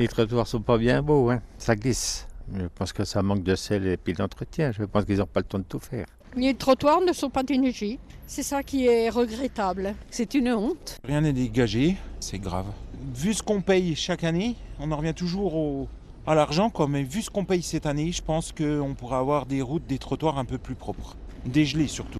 Les trottoirs sont pas bien beaux, hein. ça glisse. Je pense que ça manque de sel et puis d'entretien. Je pense qu'ils n'ont pas le temps de tout faire. Les trottoirs ne sont pas déneigés. C'est ça qui est regrettable. C'est une honte. Rien n'est dégagé, c'est grave. Vu ce qu'on paye chaque année, on en revient toujours au, à l'argent, quoi. Mais vu ce qu'on paye cette année, je pense qu'on pourra avoir des routes, des trottoirs un peu plus propres. Dégelés surtout.